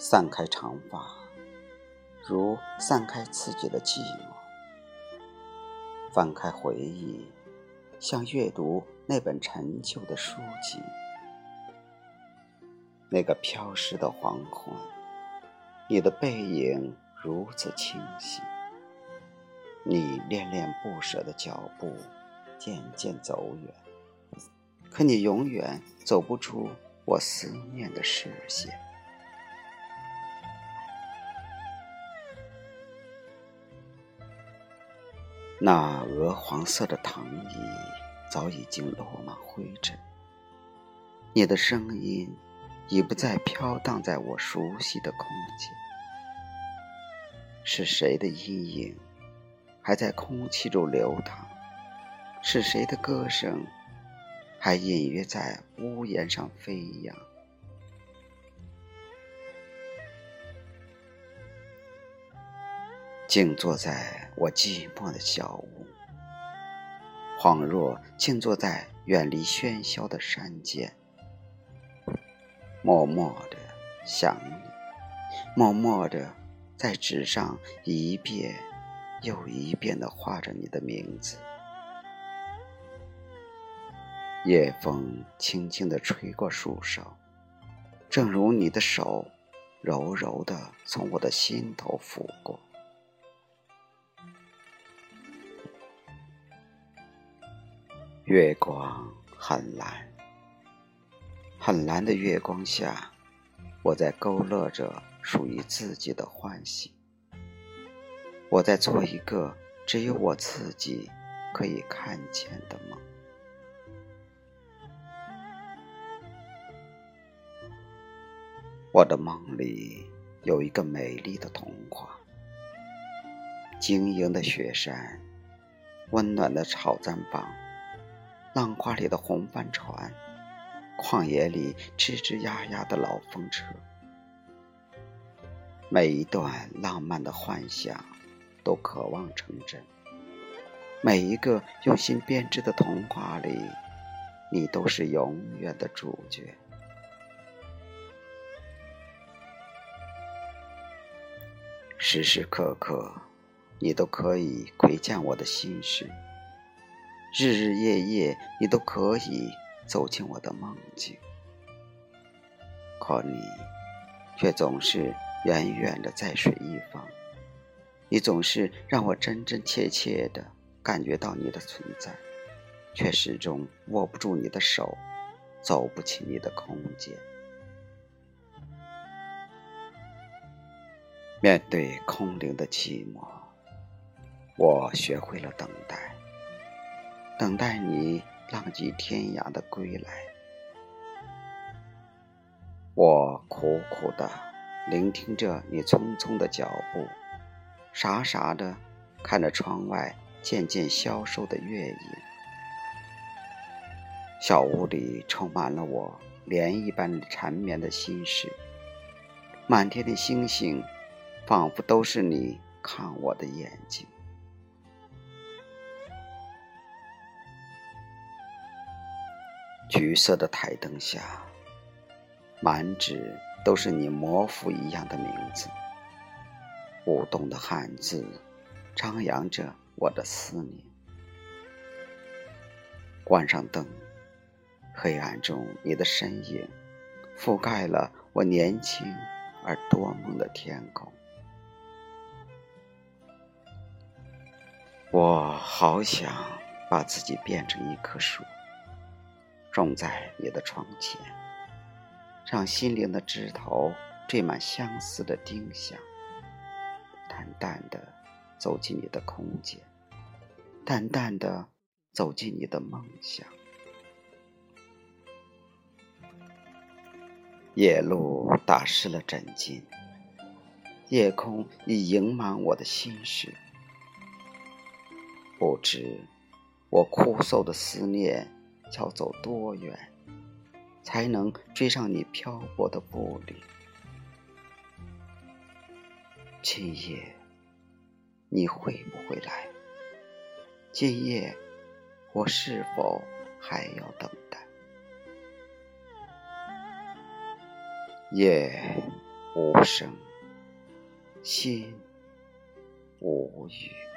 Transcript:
散开长发，如散开自己的寂寞；翻开回忆，像阅读那本陈旧的书籍。那个飘逝的黄昏，你的背影如此清晰。你恋恋不舍的脚步渐渐走远，可你永远走不出我思念的视线。那鹅黄色的藤椅早已经落满灰尘，你的声音已不再飘荡在我熟悉的空间。是谁的阴影还在空气中流淌？是谁的歌声还隐约在屋檐上飞扬？静坐在我寂寞的小屋，恍若静坐在远离喧嚣的山间，默默的想你，默默的在纸上一遍又一遍的画着你的名字。夜风轻轻的吹过树梢，正如你的手柔柔的从我的心头拂过。月光很蓝，很蓝的月光下，我在勾勒着属于自己的欢喜。我在做一个只有我自己可以看见的梦。我的梦里有一个美丽的童话：晶莹的雪山，温暖的草毡房。浪花里的红帆船，旷野里吱吱呀呀的老风车，每一段浪漫的幻想都渴望成真。每一个用心编织的童话里，你都是永远的主角。时时刻刻，你都可以窥见我的心事。日日夜夜，你都可以走进我的梦境，可你却总是远远的在水一方。你总是让我真真切切的感觉到你的存在，却始终握不住你的手，走不进你的空间。面对空灵的寂寞，我学会了等待。等待你浪迹天涯的归来，我苦苦的聆听着你匆匆的脚步，傻傻的看着窗外渐渐消瘦的月影。小屋里充满了我涟漪般缠绵的心事，满天的星星，仿佛都是你看我的眼睛。橘色的台灯下，满纸都是你模糊一样的名字。舞动的汉字，张扬着我的思念。关上灯，黑暗中你的身影，覆盖了我年轻而多梦的天空。我好想把自己变成一棵树。种在你的窗前，让心灵的枝头缀满相思的丁香。淡淡的走进你的空间，淡淡的走进你的梦想。夜路打湿了枕巾，夜空已盈满我的心事。不知我枯瘦的思念。要走多远，才能追上你漂泊的步履？今夜你会不会来？今夜我是否还要等待？夜无声，心无语。